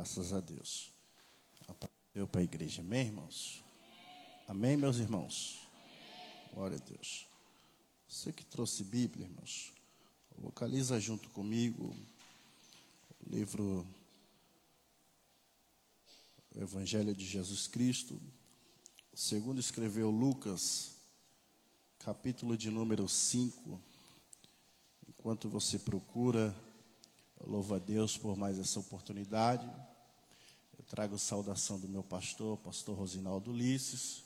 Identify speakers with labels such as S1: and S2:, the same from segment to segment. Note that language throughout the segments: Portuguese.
S1: Graças a Deus. Eu para a igreja, amém, irmãos? Amém, meus irmãos? Glória a Deus. Você que trouxe Bíblia, irmãos, vocaliza junto comigo o livro o Evangelho de Jesus Cristo, segundo escreveu Lucas, capítulo de número 5. Enquanto você procura, louvo a Deus por mais essa oportunidade. Trago saudação do meu pastor, pastor Rosinaldo Ulisses,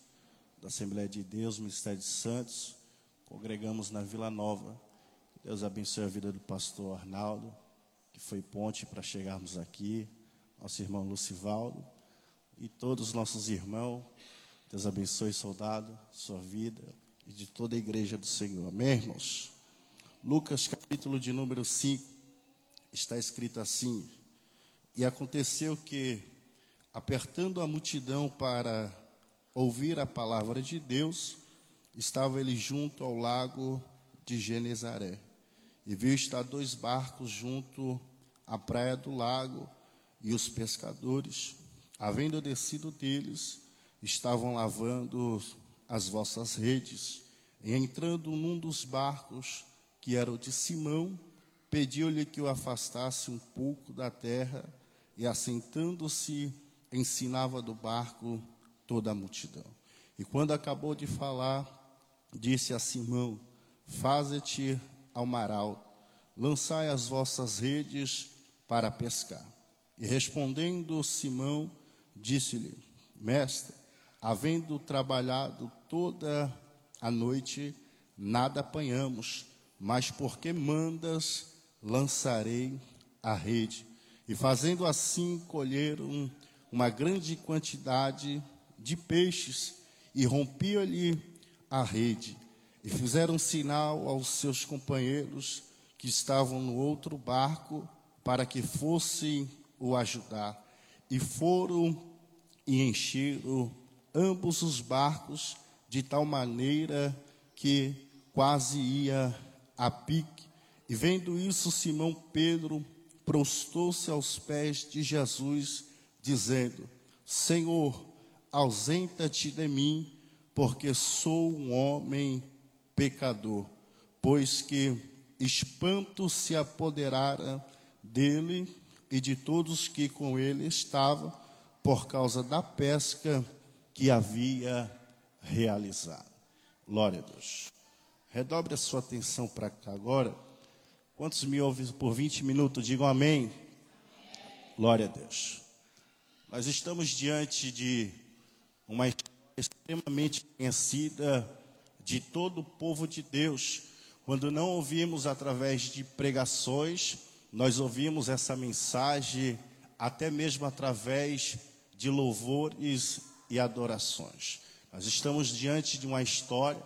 S1: da Assembleia de Deus, Ministério de Santos. Congregamos na Vila Nova. Deus abençoe a vida do pastor Arnaldo, que foi ponte para chegarmos aqui. Nosso irmão Lucivaldo e todos os nossos irmãos. Deus abençoe, soldado, sua vida e de toda a igreja do Senhor. Amém, irmãos? Lucas, capítulo de número 5, está escrito assim: E aconteceu que, apertando a multidão para ouvir a palavra de Deus, estava ele junto ao lago de Genezaré. E viu estar dois barcos junto à praia do lago, e os pescadores havendo descido deles, estavam lavando as vossas redes. E entrando num dos barcos, que era o de Simão, pediu-lhe que o afastasse um pouco da terra, e assentando-se, ensinava do barco toda a multidão. E quando acabou de falar, disse a Simão: Faze-te ao maral, lançai as vossas redes para pescar. E respondendo Simão, disse-lhe: Mestre, havendo trabalhado toda a noite, nada apanhamos, mas porque mandas, lançarei a rede. E fazendo assim, colheram uma grande quantidade de peixes e rompiam-lhe a rede. E fizeram sinal aos seus companheiros que estavam no outro barco para que fossem o ajudar e foram e encheram ambos os barcos de tal maneira que quase ia a pique. E vendo isso, Simão Pedro prostou-se aos pés de Jesus, dizendo: Senhor, ausenta-te de mim, porque sou um homem pecador. Pois que espanto se apoderara dele e de todos que com ele estavam, por causa da pesca que havia realizado. Glória a Deus. Redobre a sua atenção para cá agora. Quantos me ouvem por 20 minutos? Digam amém. Glória a Deus. Nós estamos diante de uma história extremamente conhecida de todo o povo de Deus. Quando não ouvimos através de pregações, nós ouvimos essa mensagem até mesmo através de louvores e adorações. Nós estamos diante de uma história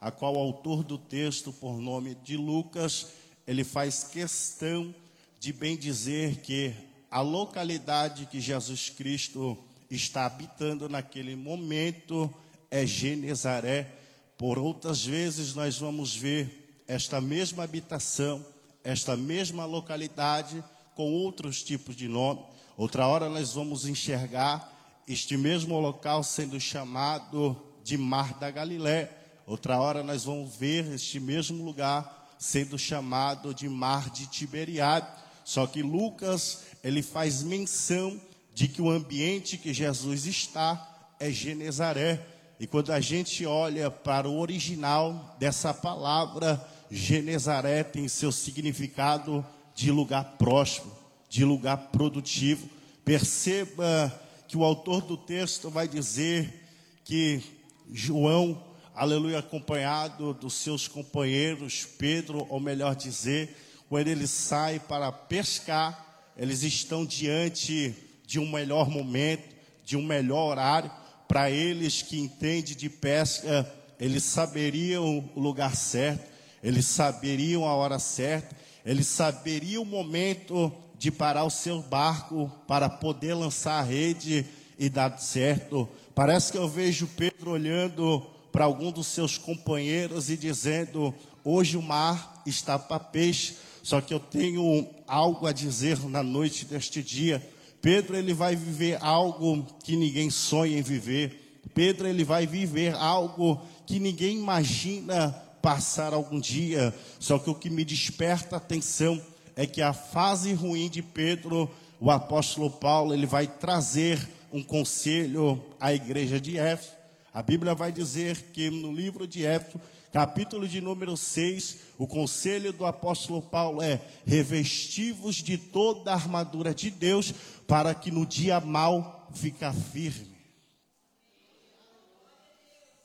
S1: a qual o autor do texto, por nome de Lucas, ele faz questão de bem dizer que a localidade que Jesus Cristo está habitando naquele momento é Genezaré. Por outras vezes nós vamos ver esta mesma habitação esta mesma localidade com outros tipos de nome. Outra hora nós vamos enxergar este mesmo local sendo chamado de Mar da Galiléia. Outra hora nós vamos ver este mesmo lugar sendo chamado de Mar de Tiberiade. Só que Lucas, ele faz menção de que o ambiente que Jesus está é Genezaré. E quando a gente olha para o original dessa palavra, Genezaré tem seu significado de lugar próspero, de lugar produtivo. Perceba que o autor do texto vai dizer que João, aleluia, acompanhado dos seus companheiros, Pedro, ou melhor dizer, quando ele sai para pescar, eles estão diante de um melhor momento, de um melhor horário. Para eles que entendem de pesca, eles saberiam o lugar certo eles saberiam a hora certa, eles saberiam o momento de parar o seu barco para poder lançar a rede e dar certo. Parece que eu vejo Pedro olhando para algum dos seus companheiros e dizendo: Hoje o mar está para peixe, só que eu tenho algo a dizer na noite deste dia. Pedro ele vai viver algo que ninguém sonha em viver. Pedro ele vai viver algo que ninguém imagina passar algum dia. Só que o que me desperta atenção é que a fase ruim de Pedro, o apóstolo Paulo, ele vai trazer um conselho à igreja de Éfeso. A Bíblia vai dizer que no livro de Éfeso, capítulo de número 6, o conselho do apóstolo Paulo é: revestivos de toda a armadura de Deus, para que no dia mal ficar firme.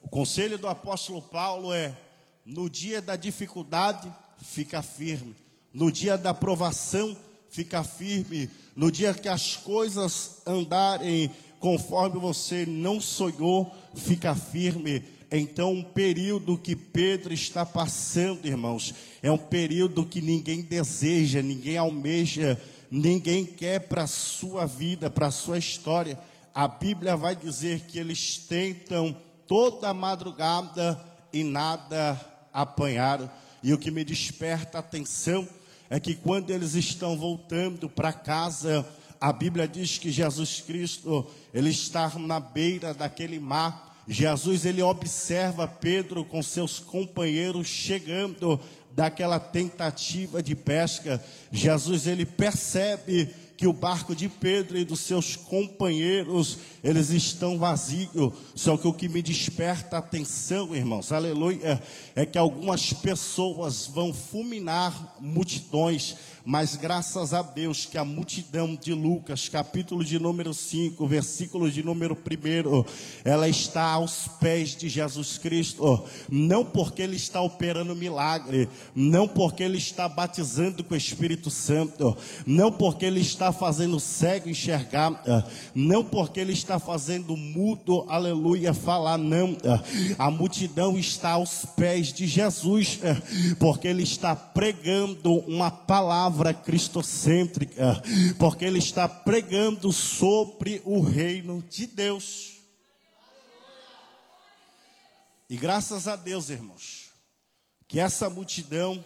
S1: O conselho do apóstolo Paulo é: no dia da dificuldade, fica firme. No dia da provação, fica firme. No dia que as coisas andarem conforme você não sonhou, fica firme. Então, um período que Pedro está passando, irmãos, é um período que ninguém deseja, ninguém almeja, ninguém quer para a sua vida, para a sua história. A Bíblia vai dizer que eles tentam toda madrugada e nada apanharam. E o que me desperta a atenção é que quando eles estão voltando para casa, a Bíblia diz que Jesus Cristo, ele está na beira daquele mar. Jesus ele observa Pedro com seus companheiros chegando daquela tentativa de pesca. Jesus ele percebe que o barco de Pedro e dos seus companheiros, eles estão vazios. Só que o que me desperta atenção, irmãos, aleluia, é que algumas pessoas vão fulminar multidões mas graças a Deus que a multidão de Lucas, capítulo de número 5, versículo de número 1, ela está aos pés de Jesus Cristo, não porque ele está operando milagre, não porque ele está batizando com o Espírito Santo, não porque ele está fazendo cego enxergar, não porque ele está fazendo mudo, aleluia, falar, não. A multidão está aos pés de Jesus, porque ele está pregando uma palavra cristocêntrica, porque ele está pregando sobre o reino de Deus. E graças a Deus, irmãos, que essa multidão,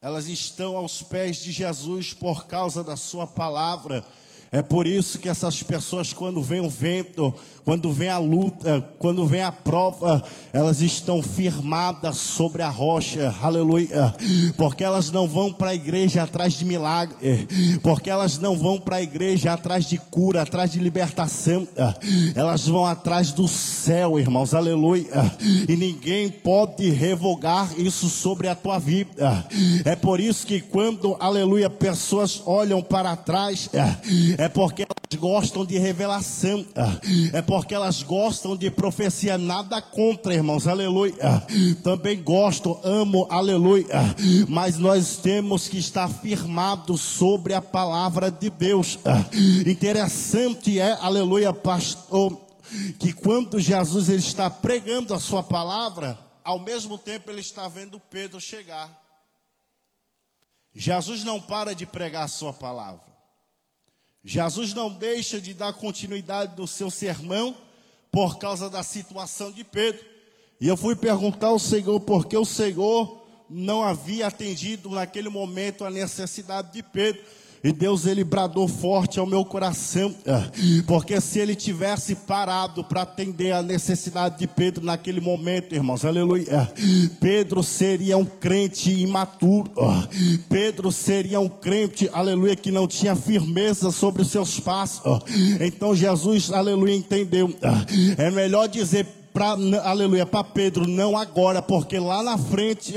S1: elas estão aos pés de Jesus por causa da sua palavra. É por isso que essas pessoas, quando vem o vento, quando vem a luta, quando vem a prova, elas estão firmadas sobre a rocha, aleluia, porque elas não vão para a igreja atrás de milagre, porque elas não vão para a igreja atrás de cura, atrás de libertação, elas vão atrás do céu, irmãos, aleluia, e ninguém pode revogar isso sobre a tua vida, é por isso que quando, aleluia, pessoas olham para trás, é porque elas gostam de revelação, é porque porque elas gostam de profecia, nada contra, irmãos, aleluia. Também gosto, amo, aleluia. Mas nós temos que estar firmados sobre a palavra de Deus. Interessante é, aleluia, pastor, que quando Jesus ele está pregando a sua palavra, ao mesmo tempo ele está vendo Pedro chegar. Jesus não para de pregar a sua palavra. Jesus não deixa de dar continuidade no seu sermão por causa da situação de Pedro. E eu fui perguntar ao Senhor por que o Senhor não havia atendido naquele momento a necessidade de Pedro. E Deus ele bradou forte ao meu coração, é, porque se ele tivesse parado para atender a necessidade de Pedro naquele momento, irmãos, aleluia, é, Pedro seria um crente imaturo, é, Pedro seria um crente, aleluia, que não tinha firmeza sobre os seus passos. Então Jesus, aleluia, entendeu. É melhor dizer para aleluia, para Pedro, não agora, porque lá na frente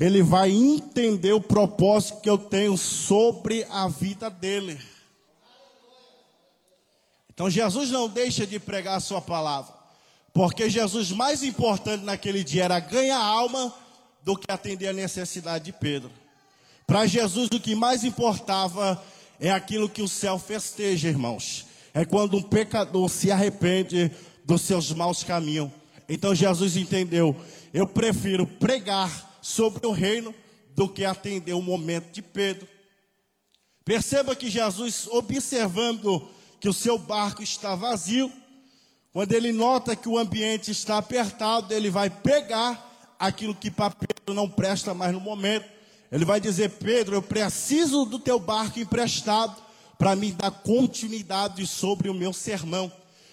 S1: ele vai entender o propósito que eu tenho sobre a vida dele. Então Jesus não deixa de pregar a sua palavra, porque Jesus mais importante naquele dia era ganhar alma do que atender a necessidade de Pedro. Para Jesus o que mais importava é aquilo que o céu festeja, irmãos. É quando um pecador se arrepende dos seus maus caminhos então Jesus entendeu: eu prefiro pregar sobre o reino do que atender o momento de Pedro. Perceba que Jesus, observando que o seu barco está vazio, quando ele nota que o ambiente está apertado, ele vai pegar aquilo que para Pedro não presta mais no momento. Ele vai dizer: Pedro, eu preciso do teu barco emprestado, para me dar continuidade sobre o meu sermão.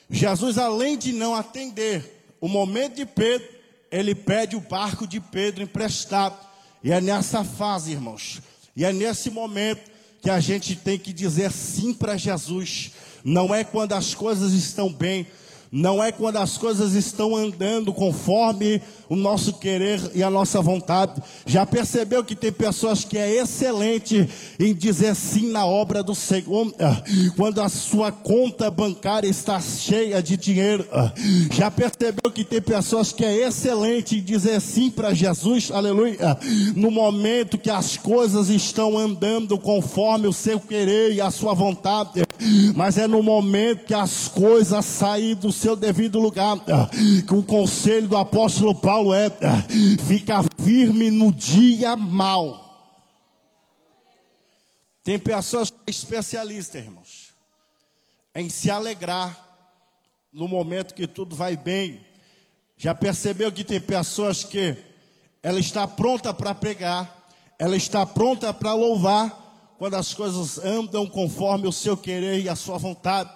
S1: Jesus, além de não atender o momento de Pedro, ele pede o barco de Pedro emprestado. E é nessa fase, irmãos, e é nesse momento que a gente tem que dizer sim para Jesus. Não é quando as coisas estão bem, não é quando as coisas estão andando conforme o nosso querer e a nossa vontade. Já percebeu que tem pessoas que é excelente em dizer sim na obra do Senhor, ah, quando a sua conta bancária está cheia de dinheiro. Ah, já percebeu que tem pessoas que é excelente em dizer sim para Jesus, aleluia, ah, no momento que as coisas estão andando conforme o seu querer e a sua vontade, mas é no momento que as coisas saem do seu devido lugar, que o conselho do apóstolo Paulo é ficar firme no dia mal. Tem pessoas especialistas, irmãos, em se alegrar no momento que tudo vai bem. Já percebeu que tem pessoas que ela está pronta para pregar, ela está pronta para louvar quando as coisas andam conforme o seu querer e a sua vontade,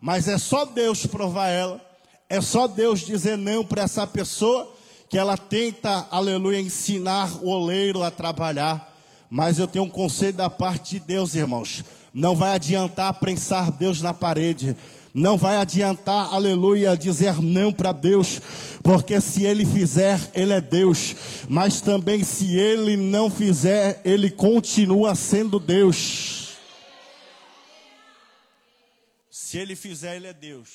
S1: mas é só Deus provar ela, é só Deus dizer não para essa pessoa que ela tenta, aleluia, ensinar o oleiro a trabalhar. Mas eu tenho um conselho da parte de Deus, irmãos. Não vai adiantar prensar Deus na parede. Não vai adiantar, aleluia, dizer não para Deus, porque se Ele fizer, Ele é Deus, mas também se Ele não fizer, Ele continua sendo Deus. Se Ele fizer, Ele é Deus,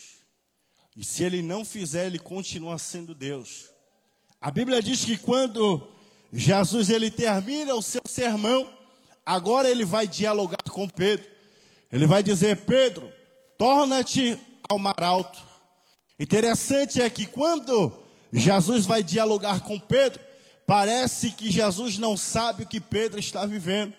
S1: e se Ele não fizer, Ele continua sendo Deus. A Bíblia diz que quando Jesus ele termina o seu sermão, agora ele vai dialogar com Pedro. Ele vai dizer: Pedro, torna-te ao mar alto. Interessante é que quando Jesus vai dialogar com Pedro, parece que Jesus não sabe o que Pedro está vivendo.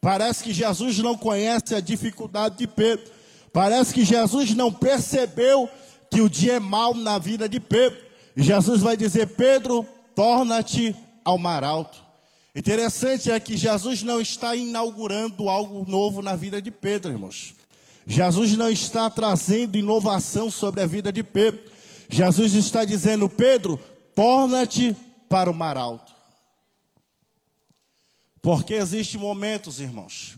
S1: Parece que Jesus não conhece a dificuldade de Pedro. Parece que Jesus não percebeu que o dia é mau na vida de Pedro. Jesus vai dizer: Pedro, torna-te ao mar alto. Interessante é que Jesus não está inaugurando algo novo na vida de Pedro, irmãos. Jesus não está trazendo inovação sobre a vida de Pedro. Jesus está dizendo: Pedro, torna-te para o mar alto. Porque existem momentos, irmãos,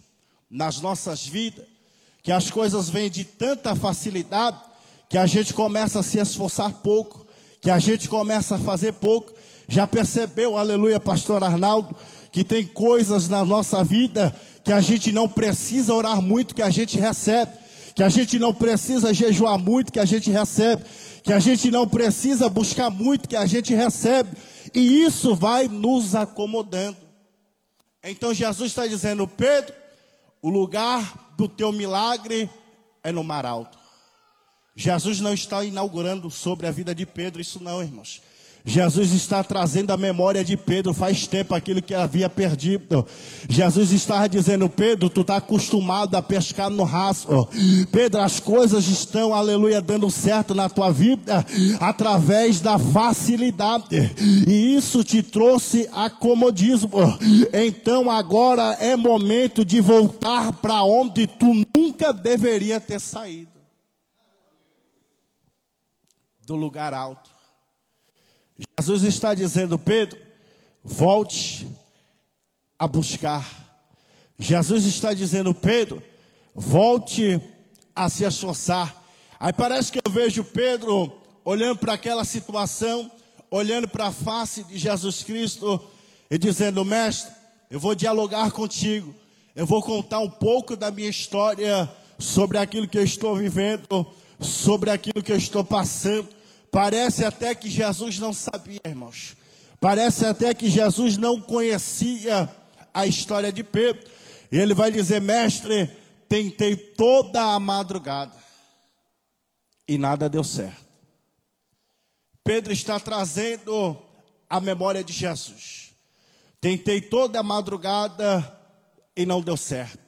S1: nas nossas vidas, que as coisas vêm de tanta facilidade que a gente começa a se esforçar pouco que a gente começa a fazer pouco. Já percebeu, aleluia, pastor Arnaldo, que tem coisas na nossa vida que a gente não precisa orar muito, que a gente recebe, que a gente não precisa jejuar muito, que a gente recebe, que a gente não precisa buscar muito, que a gente recebe, e isso vai nos acomodando. Então Jesus está dizendo, Pedro, o lugar do teu milagre é no mar alto. Jesus não está inaugurando sobre a vida de Pedro isso não, irmãos. Jesus está trazendo a memória de Pedro faz tempo aquilo que havia perdido. Jesus estava dizendo: Pedro, tu está acostumado a pescar no rastro. Pedro, as coisas estão, aleluia, dando certo na tua vida através da facilidade. E isso te trouxe acomodismo. Então agora é momento de voltar para onde tu nunca deveria ter saído do lugar alto. Jesus está dizendo, Pedro, volte a buscar. Jesus está dizendo, Pedro, volte a se esforçar. Aí parece que eu vejo Pedro olhando para aquela situação, olhando para a face de Jesus Cristo e dizendo: Mestre, eu vou dialogar contigo, eu vou contar um pouco da minha história sobre aquilo que eu estou vivendo, sobre aquilo que eu estou passando. Parece até que Jesus não sabia, irmãos. Parece até que Jesus não conhecia a história de Pedro. E ele vai dizer: Mestre, tentei toda a madrugada e nada deu certo. Pedro está trazendo a memória de Jesus. Tentei toda a madrugada e não deu certo.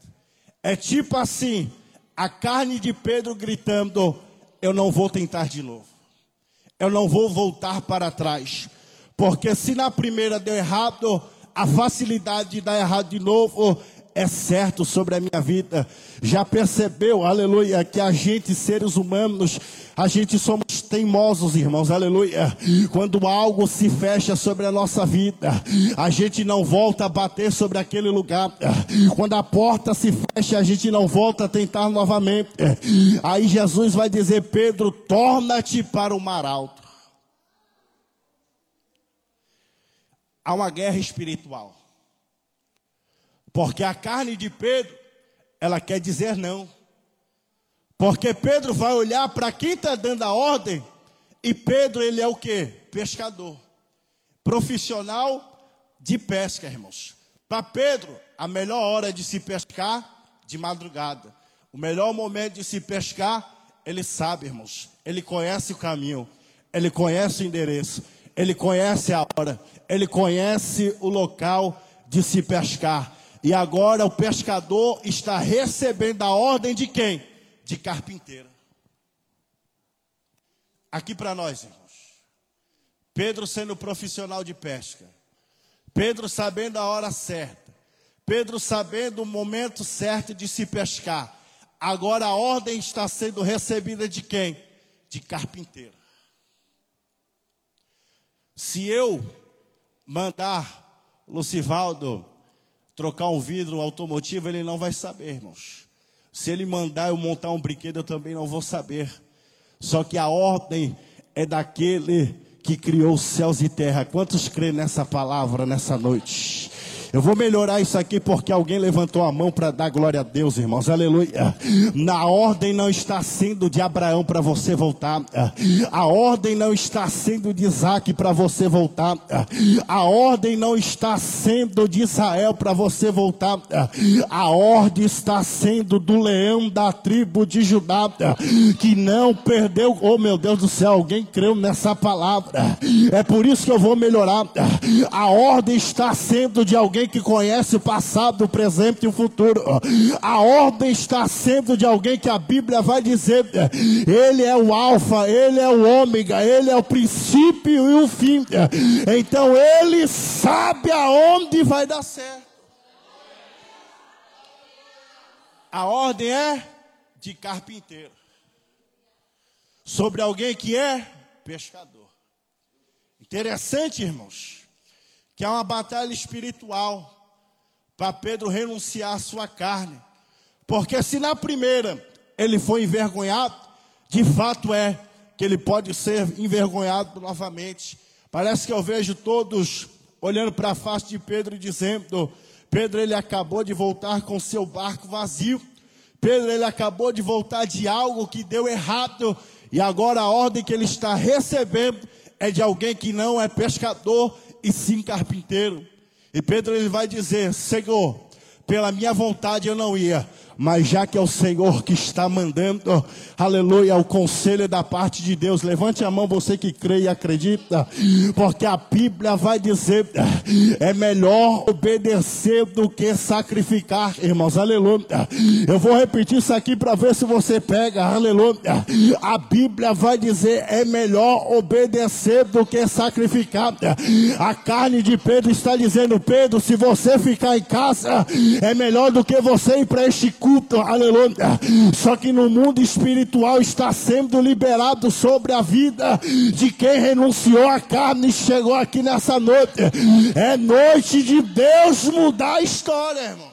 S1: É tipo assim: a carne de Pedro gritando: Eu não vou tentar de novo eu não vou voltar para trás. Porque se na primeira deu errado, a facilidade de dar errado de novo é certo sobre a minha vida. Já percebeu, aleluia, que a gente, seres humanos, a gente somos teimosos, irmãos, aleluia. Quando algo se fecha sobre a nossa vida, a gente não volta a bater sobre aquele lugar. Quando a porta se fecha, a gente não volta a tentar novamente. Aí Jesus vai dizer: Pedro, torna-te para o mar alto. Há uma guerra espiritual. Porque a carne de Pedro, ela quer dizer não. Porque Pedro vai olhar para quem está dando a ordem, e Pedro, ele é o que? Pescador. Profissional de pesca, irmãos. Para Pedro, a melhor hora de se pescar, de madrugada. O melhor momento de se pescar, ele sabe, irmãos. Ele conhece o caminho, ele conhece o endereço, ele conhece a hora, ele conhece o local de se pescar. E agora o pescador está recebendo a ordem de quem? De carpinteiro. Aqui para nós, irmãos. Pedro sendo profissional de pesca. Pedro sabendo a hora certa. Pedro sabendo o momento certo de se pescar. Agora a ordem está sendo recebida de quem? De carpinteiro. Se eu mandar Lucivaldo trocar um vidro automotivo, ele não vai saber, irmãos. Se ele mandar eu montar um brinquedo, eu também não vou saber. Só que a ordem é daquele que criou céus e terra. Quantos creem nessa palavra nessa noite? Eu vou melhorar isso aqui porque alguém levantou a mão para dar glória a Deus, irmãos. Aleluia. Na ordem não está sendo de Abraão para você voltar. A ordem não está sendo de Isaac para você voltar. A ordem não está sendo de Israel para você voltar. A ordem está sendo do leão da tribo de Judá, que não perdeu. Oh meu Deus do céu, alguém creu nessa palavra. É por isso que eu vou melhorar. A ordem está sendo de alguém alguém que conhece o passado, o presente e o futuro. A ordem está sendo de alguém que a Bíblia vai dizer: Ele é o Alfa, Ele é o Ômega, Ele é o princípio e o fim. Então Ele sabe aonde vai dar certo. A ordem é de carpinteiro sobre alguém que é pescador. Interessante, irmãos que é uma batalha espiritual para Pedro renunciar à sua carne. Porque se na primeira ele foi envergonhado, de fato é que ele pode ser envergonhado novamente. Parece que eu vejo todos olhando para a face de Pedro e dizendo: Pedro, ele acabou de voltar com seu barco vazio. Pedro, ele acabou de voltar de algo que deu errado. E agora a ordem que ele está recebendo é de alguém que não é pescador, e sim carpinteiro. E Pedro ele vai dizer: Senhor, pela minha vontade eu não ia, mas já que é o Senhor que está mandando, aleluia, o conselho da parte de Deus. Levante a mão você que crê e acredita, porque a Bíblia vai dizer: é melhor obedecer do que sacrificar, irmãos, aleluia. Eu vou repetir isso aqui para ver se você pega, aleluia. A Bíblia vai dizer: é melhor obedecer do que sacrificar. A carne de Pedro está dizendo: Pedro, se você ficar em casa, é melhor do que você ir para este culto culto, aleluia. Só que no mundo espiritual está sendo liberado sobre a vida de quem renunciou à carne e chegou aqui nessa noite. É noite de Deus mudar a história, irmãos.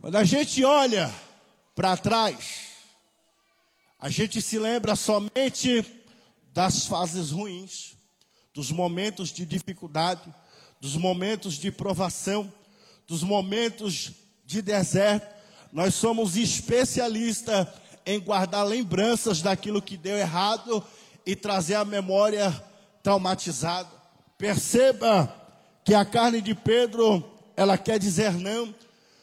S1: Quando a gente olha para trás, a gente se lembra somente das fases ruins, dos momentos de dificuldade, dos momentos de provação dos momentos de deserto, nós somos especialistas em guardar lembranças daquilo que deu errado e trazer a memória traumatizada. Perceba que a carne de Pedro, ela quer dizer não,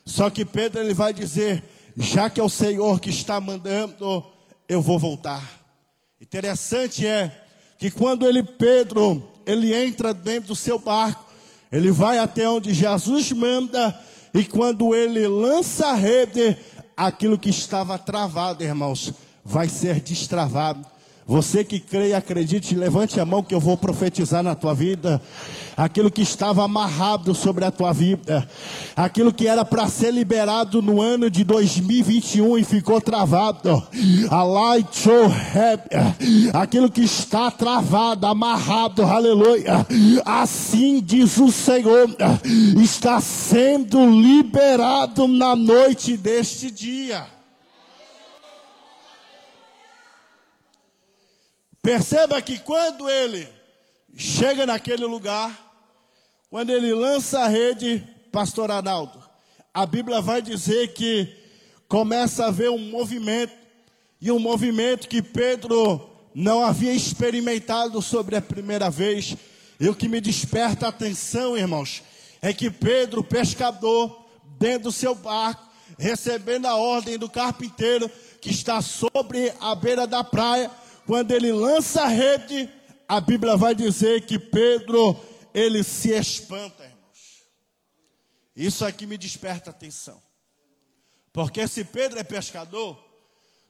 S1: só que Pedro ele vai dizer, já que é o Senhor que está mandando, eu vou voltar. Interessante é que quando ele Pedro, ele entra dentro do seu barco, ele vai até onde Jesus manda, e quando ele lança a rede, aquilo que estava travado, irmãos, vai ser destravado. Você que crê e acredite, levante a mão que eu vou profetizar na tua vida. Aquilo que estava amarrado sobre a tua vida, aquilo que era para ser liberado no ano de 2021 e ficou travado. Aquilo que está travado, amarrado, aleluia. Assim diz o Senhor, está sendo liberado na noite deste dia. Perceba que quando ele chega naquele lugar, quando ele lança a rede, pastor Arnaldo, a Bíblia vai dizer que começa a haver um movimento, e um movimento que Pedro não havia experimentado sobre a primeira vez. E o que me desperta a atenção, irmãos, é que Pedro, pescador, dentro do seu barco, recebendo a ordem do carpinteiro que está sobre a beira da praia, quando ele lança a rede, a Bíblia vai dizer que Pedro, ele se espanta, irmãos. Isso aqui me desperta atenção. Porque se Pedro é pescador,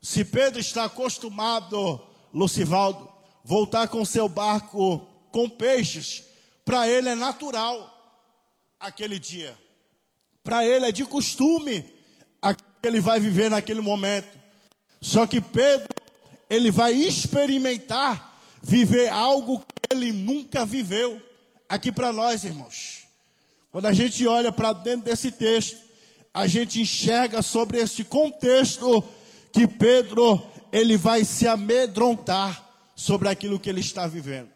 S1: se Pedro está acostumado, Lucivaldo, voltar com seu barco com peixes, para ele é natural aquele dia. Para ele é de costume que ele vai viver naquele momento. Só que Pedro ele vai experimentar viver algo que ele nunca viveu. Aqui para nós, irmãos. Quando a gente olha para dentro desse texto, a gente enxerga sobre esse contexto que Pedro ele vai se amedrontar sobre aquilo que ele está vivendo.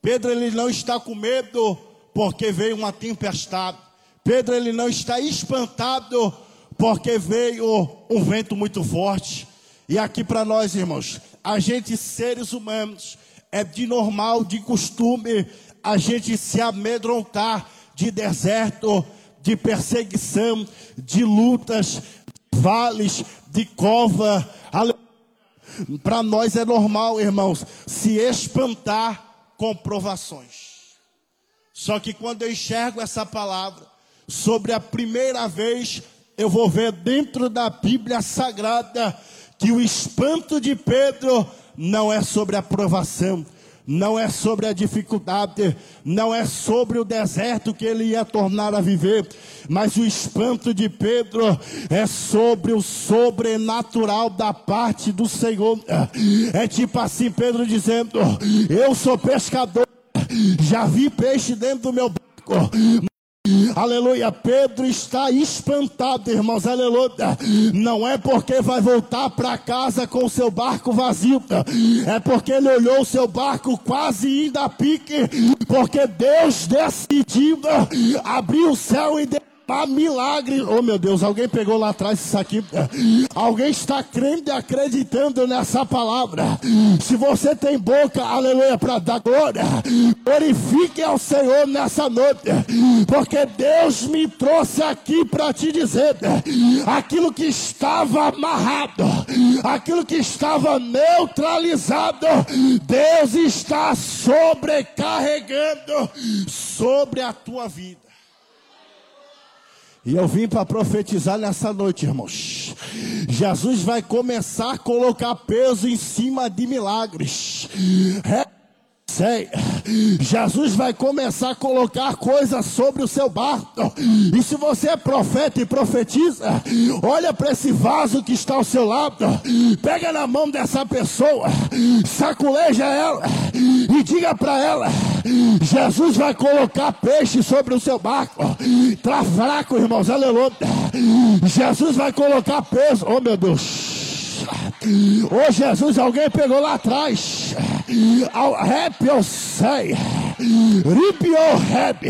S1: Pedro ele não está com medo porque veio uma tempestade. Pedro ele não está espantado porque veio um vento muito forte. E aqui para nós, irmãos, a gente, seres humanos, é de normal, de costume, a gente se amedrontar de deserto, de perseguição, de lutas, vales, de cova. Para nós é normal, irmãos, se espantar com provações. Só que quando eu enxergo essa palavra, sobre a primeira vez, eu vou ver dentro da Bíblia Sagrada que o espanto de Pedro não é sobre a provação, não é sobre a dificuldade, não é sobre o deserto que ele ia tornar a viver, mas o espanto de Pedro é sobre o sobrenatural da parte do Senhor. É tipo assim, Pedro dizendo: Eu sou pescador, já vi peixe dentro do meu barco, Aleluia, Pedro está espantado, irmãos, aleluia. Não é porque vai voltar para casa com o seu barco vazio, é porque ele olhou o seu barco quase indo a pique, porque Deus decidiu abrir o céu e para milagre. Oh meu Deus, alguém pegou lá atrás isso aqui. Alguém está crendo e acreditando nessa palavra. Se você tem boca, aleluia, para dar glória, glorifique ao Senhor nessa noite, porque Deus me trouxe aqui para te dizer: aquilo que estava amarrado, aquilo que estava neutralizado, Deus está sobrecarregando sobre a tua vida. E eu vim para profetizar nessa noite, irmãos. Jesus vai começar a colocar peso em cima de milagres. É Sei. Jesus vai começar a colocar coisas sobre o seu barco. E se você é profeta e profetiza, olha para esse vaso que está ao seu lado, pega na mão dessa pessoa, saculeja ela e diga para ela: Jesus vai colocar peixe sobre o seu barco. Tá fraco, irmãos, aleluia. Jesus vai colocar peso. Oh meu Deus. Oh Jesus, alguém pegou lá atrás. Rap eu sei. Ripio rap.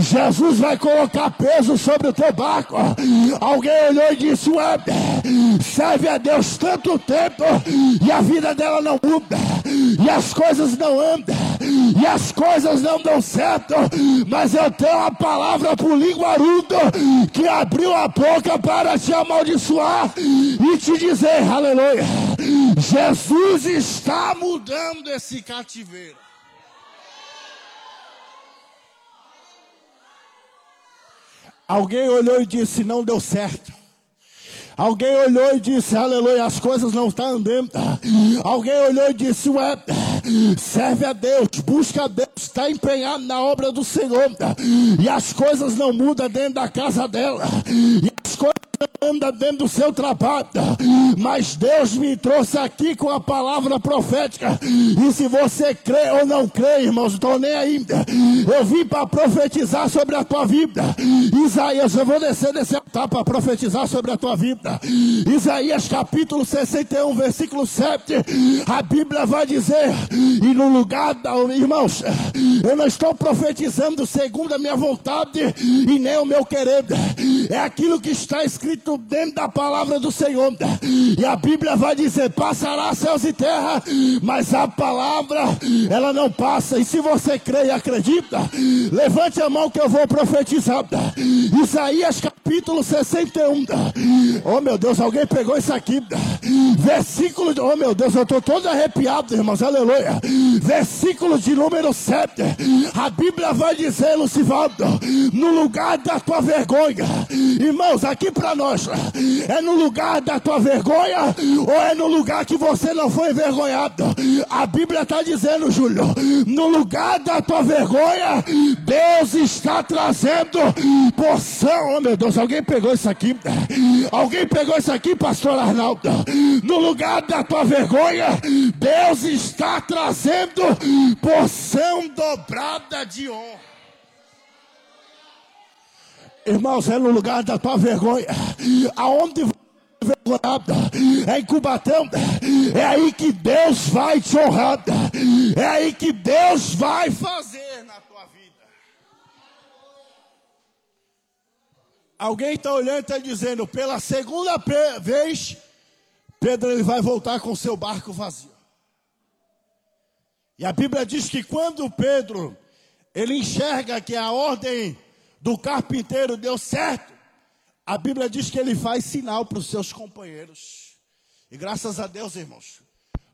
S1: Jesus vai colocar peso sobre o teu barco. Alguém olhou e disse: Ué, serve a Deus tanto tempo e a vida dela não muda, e as coisas não andam, e as coisas não dão certo. Mas eu tenho uma palavra para o linguarudo que abriu a boca para te amaldiçoar e te dizer: Aleluia. Jesus está mudando esse cativeiro. Alguém olhou e disse: Não deu certo. Alguém olhou e disse, aleluia, as coisas não estão andando. Alguém olhou e disse, ué, serve a Deus, busca a Deus, está empenhado na obra do Senhor. E as coisas não mudam dentro da casa dela. E as coisas anda dentro do seu trabalho, mas Deus me trouxe aqui com a palavra profética. E se você crê ou não crê, irmãos, estou nem aí. Eu vim para profetizar sobre a tua vida. Isaías, eu vou descer desse altar para profetizar sobre a tua vida. Isaías capítulo 61, versículo 7. A Bíblia vai dizer: E no lugar, da, irmãos, eu não estou profetizando segundo a minha vontade e nem o meu querer. É aquilo que está escrito dentro da palavra do Senhor. E a Bíblia vai dizer: passará céus e terra, mas a palavra ela não passa. E se você crê e acredita, levante a mão que eu vou profetizar. Isaías capítulo 61. Oh meu Deus, alguém pegou isso aqui. Versículo oh meu Deus, eu estou todo arrepiado, irmãos, aleluia. Versículo de número 7. A Bíblia vai dizer, Lucivaldo, no lugar da tua vergonha, irmãos, aqui para nós, é no lugar da tua vergonha ou é no lugar que você não foi envergonhado? A Bíblia está dizendo, Júlio, no lugar da tua vergonha, Deus está trazendo porção. Oh meu Deus, alguém pegou isso aqui? Alguém pegou isso aqui, pastor Arnaldo? No lugar da tua vergonha, Deus está trazendo porção dobrada de honra. Irmãos, é no lugar da tua vergonha. Aonde vergonhada, é em Cubatão, é aí que Deus vai te honrar, é aí que Deus vai fazer na tua vida. Alguém está olhando e está dizendo, pela segunda vez, Pedro ele vai voltar com seu barco vazio. E a Bíblia diz que quando Pedro ele enxerga que a ordem do carpinteiro deu certo, a Bíblia diz que ele faz sinal para os seus companheiros. E graças a Deus, irmãos,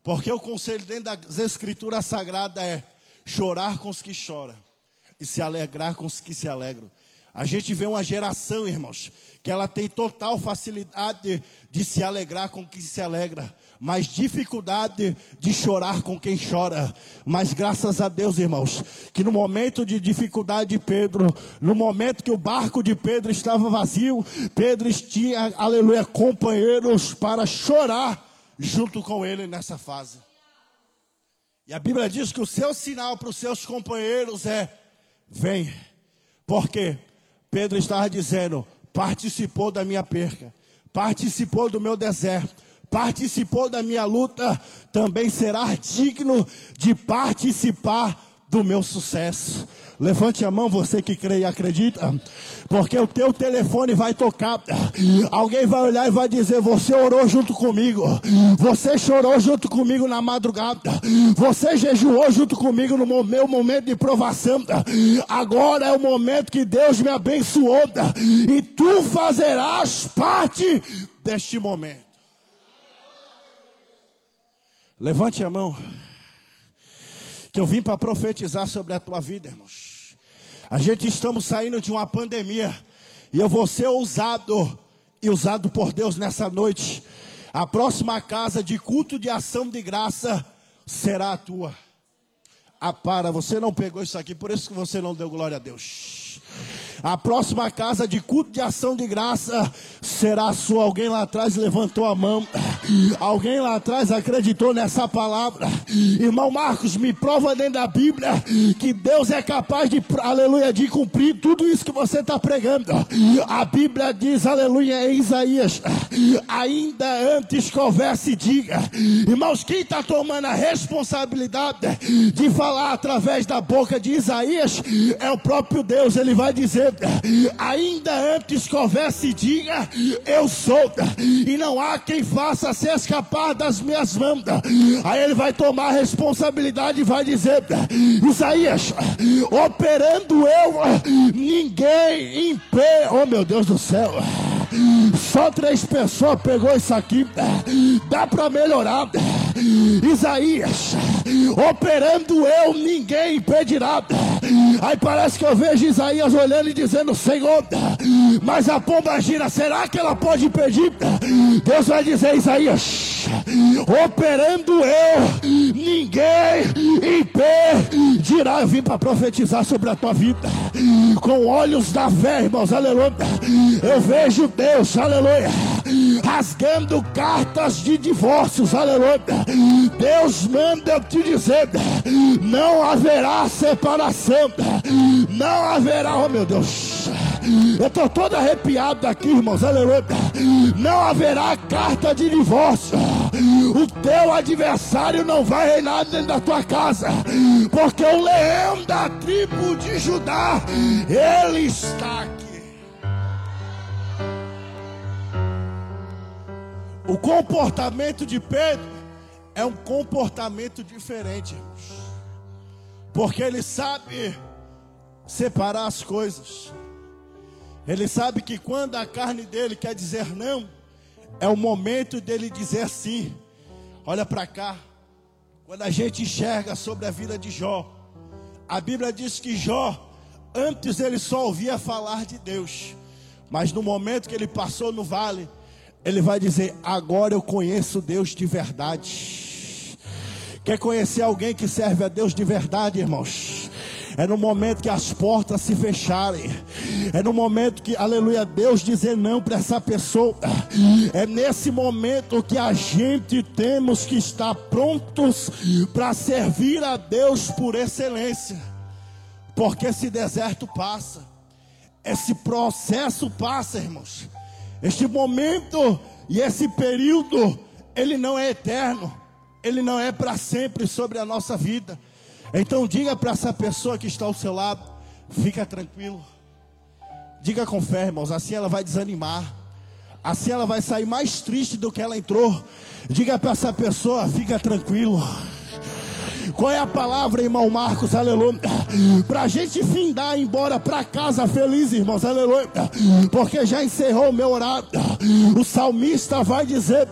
S1: porque o conselho dentro das Escrituras Sagradas é chorar com os que choram e se alegrar com os que se alegram. A gente vê uma geração, irmãos, que ela tem total facilidade de se alegrar com quem se alegra, mas dificuldade de chorar com quem chora. Mas graças a Deus, irmãos, que no momento de dificuldade de Pedro, no momento que o barco de Pedro estava vazio, Pedro tinha, aleluia, companheiros para chorar junto com ele nessa fase. E a Bíblia diz que o seu sinal para os seus companheiros é: vem, porque Pedro estava dizendo: participou da minha perca, participou do meu deserto, participou da minha luta, também será digno de participar do meu sucesso. Levante a mão, você que crê e acredita, porque o teu telefone vai tocar. Alguém vai olhar e vai dizer: Você orou junto comigo, você chorou junto comigo na madrugada, você jejuou junto comigo no meu momento de provação. Agora é o momento que Deus me abençoou, e tu fazerás parte deste momento. Levante a mão que eu vim para profetizar sobre a tua vida, irmãos. A gente estamos saindo de uma pandemia e eu vou ser ousado e usado por Deus nessa noite. A próxima casa de culto de ação de graça será a tua. Ah, para, você não pegou isso aqui, por isso que você não deu glória a Deus. A próxima casa de culto de ação de graça será sua. Alguém lá atrás levantou a mão. Alguém lá atrás acreditou nessa palavra. Irmão Marcos, me prova dentro da Bíblia que Deus é capaz de, aleluia, de cumprir tudo isso que você está pregando. A Bíblia diz, aleluia, em Isaías, ainda antes que houvesse, diga, irmãos, quem está tomando a responsabilidade de falar através da boca de Isaías é o próprio Deus. Ele vai dizer, ainda antes que houvesse dia, eu sou, e não há quem faça se escapar das minhas mãos. Aí ele vai tomar a responsabilidade e vai dizer: Isaías, operando eu, ninguém pé, oh meu Deus do céu. Só três pessoas pegou isso aqui. Dá para melhorar. Isaías, operando eu, ninguém impedirá. Aí parece que eu vejo Isaías olhando e dizendo: Senhor, mas a pomba gira, será que ela pode impedir? Deus vai dizer: Isaías, operando eu, ninguém impedirá. Eu vim para profetizar sobre a tua vida, com olhos da fé, irmãos, aleluia. Eu vejo Deus, aleluia, rasgando cartas de divórcios, aleluia. Deus manda eu te dizer: não haverá separação, não haverá, oh meu Deus. Eu estou todo arrepiado aqui, irmãos, aleluia. Não haverá carta de divórcio. O teu adversário não vai reinar dentro da tua casa, porque o leão da tribo de Judá, ele está aqui. O comportamento de Pedro é um comportamento diferente, irmãos. Porque ele sabe separar as coisas. Ele sabe que quando a carne dele quer dizer não, é o momento dele dizer sim. Olha para cá. Quando a gente enxerga sobre a vida de Jó, a Bíblia diz que Jó, antes ele só ouvia falar de Deus, mas no momento que ele passou no vale, ele vai dizer: Agora eu conheço Deus de verdade. Quer conhecer alguém que serve a Deus de verdade, irmãos? É no momento que as portas se fecharem. É no momento que, aleluia, Deus dizer não para essa pessoa. É nesse momento que a gente temos que estar prontos para servir a Deus por excelência. Porque esse deserto passa. Esse processo passa, irmãos. Este momento e esse período, ele não é eterno. Ele não é para sempre sobre a nossa vida. Então diga para essa pessoa que está ao seu lado, fica tranquilo. Diga com fé, irmãos, assim ela vai desanimar. Assim ela vai sair mais triste do que ela entrou. Diga para essa pessoa, fica tranquilo. Qual é a palavra, irmão Marcos? Aleluia. Para a gente findar, embora para casa feliz, irmãos. Aleluia. Porque já encerrou o meu horário. O salmista vai dizer: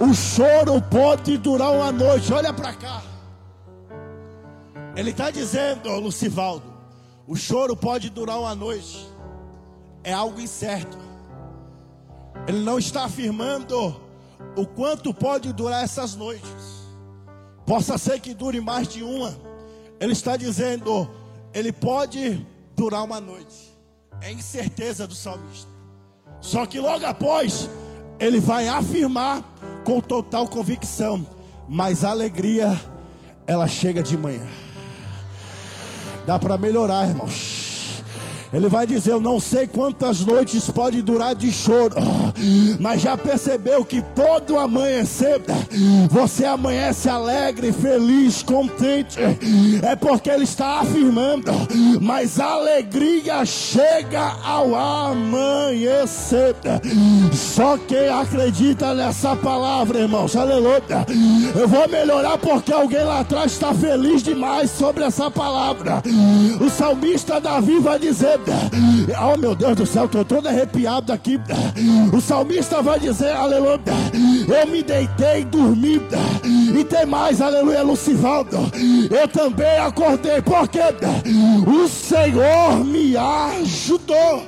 S1: o choro pode durar uma noite. Olha para cá. Ele está dizendo, Lucivaldo, o choro pode durar uma noite, é algo incerto. Ele não está afirmando o quanto pode durar essas noites. Possa ser que dure mais de uma. Ele está dizendo, ele pode durar uma noite. É incerteza do salmista. Só que logo após, ele vai afirmar com total convicção: mas a alegria, ela chega de manhã. Dá para melhorar, irmãos. Ele vai dizer: Eu não sei quantas noites pode durar de choro, mas já percebeu que todo amanhecer você amanhece alegre, feliz, contente. É porque ele está afirmando, mas a alegria chega ao amanhecer. Só quem acredita nessa palavra, irmãos, aleluia. Eu vou melhorar porque alguém lá atrás está feliz demais sobre essa palavra. O salmista Davi vai dizer: Oh meu Deus do céu, estou todo arrepiado aqui. O salmista vai dizer, aleluia. Eu me deitei, dormi. E tem mais, aleluia, Lucivaldo. Eu também acordei, porque o Senhor me ajudou.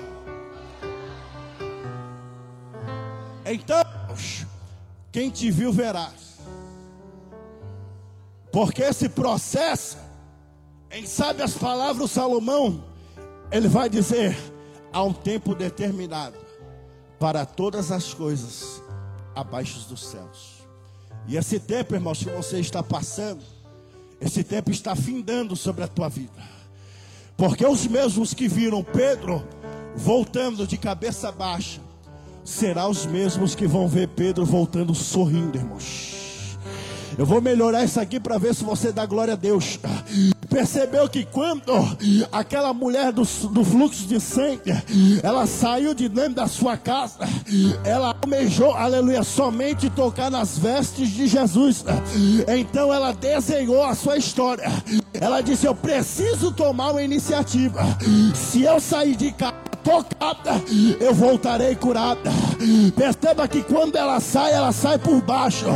S1: Então, quem te viu verá. Porque esse processo, em sabe as palavras Salomão, ele vai dizer: há um tempo determinado para todas as coisas abaixo dos céus. E esse tempo, irmãos, que você está passando, esse tempo está findando sobre a tua vida. Porque os mesmos que viram Pedro voltando de cabeça baixa, serão os mesmos que vão ver Pedro voltando sorrindo, irmãos. Eu vou melhorar isso aqui para ver se você dá glória a Deus. Percebeu que quando aquela mulher do, do fluxo de sangue, ela saiu de dentro da sua casa, ela almejou, aleluia, somente tocar nas vestes de Jesus. Então ela desenhou a sua história. Ela disse: Eu preciso tomar uma iniciativa. Se eu sair de casa tocada, eu voltarei curada.
S2: Perceba que quando ela sai, ela sai por baixo,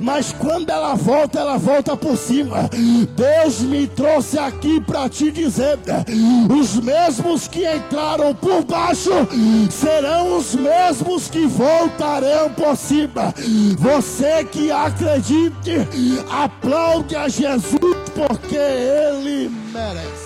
S2: mas quando ela volta, ela volta por cima. Deus me trouxe aqui para te dizer: os mesmos que entraram por baixo serão os mesmos que voltarão por cima. Você que acredite, aplaude a Jesus porque Ele merece.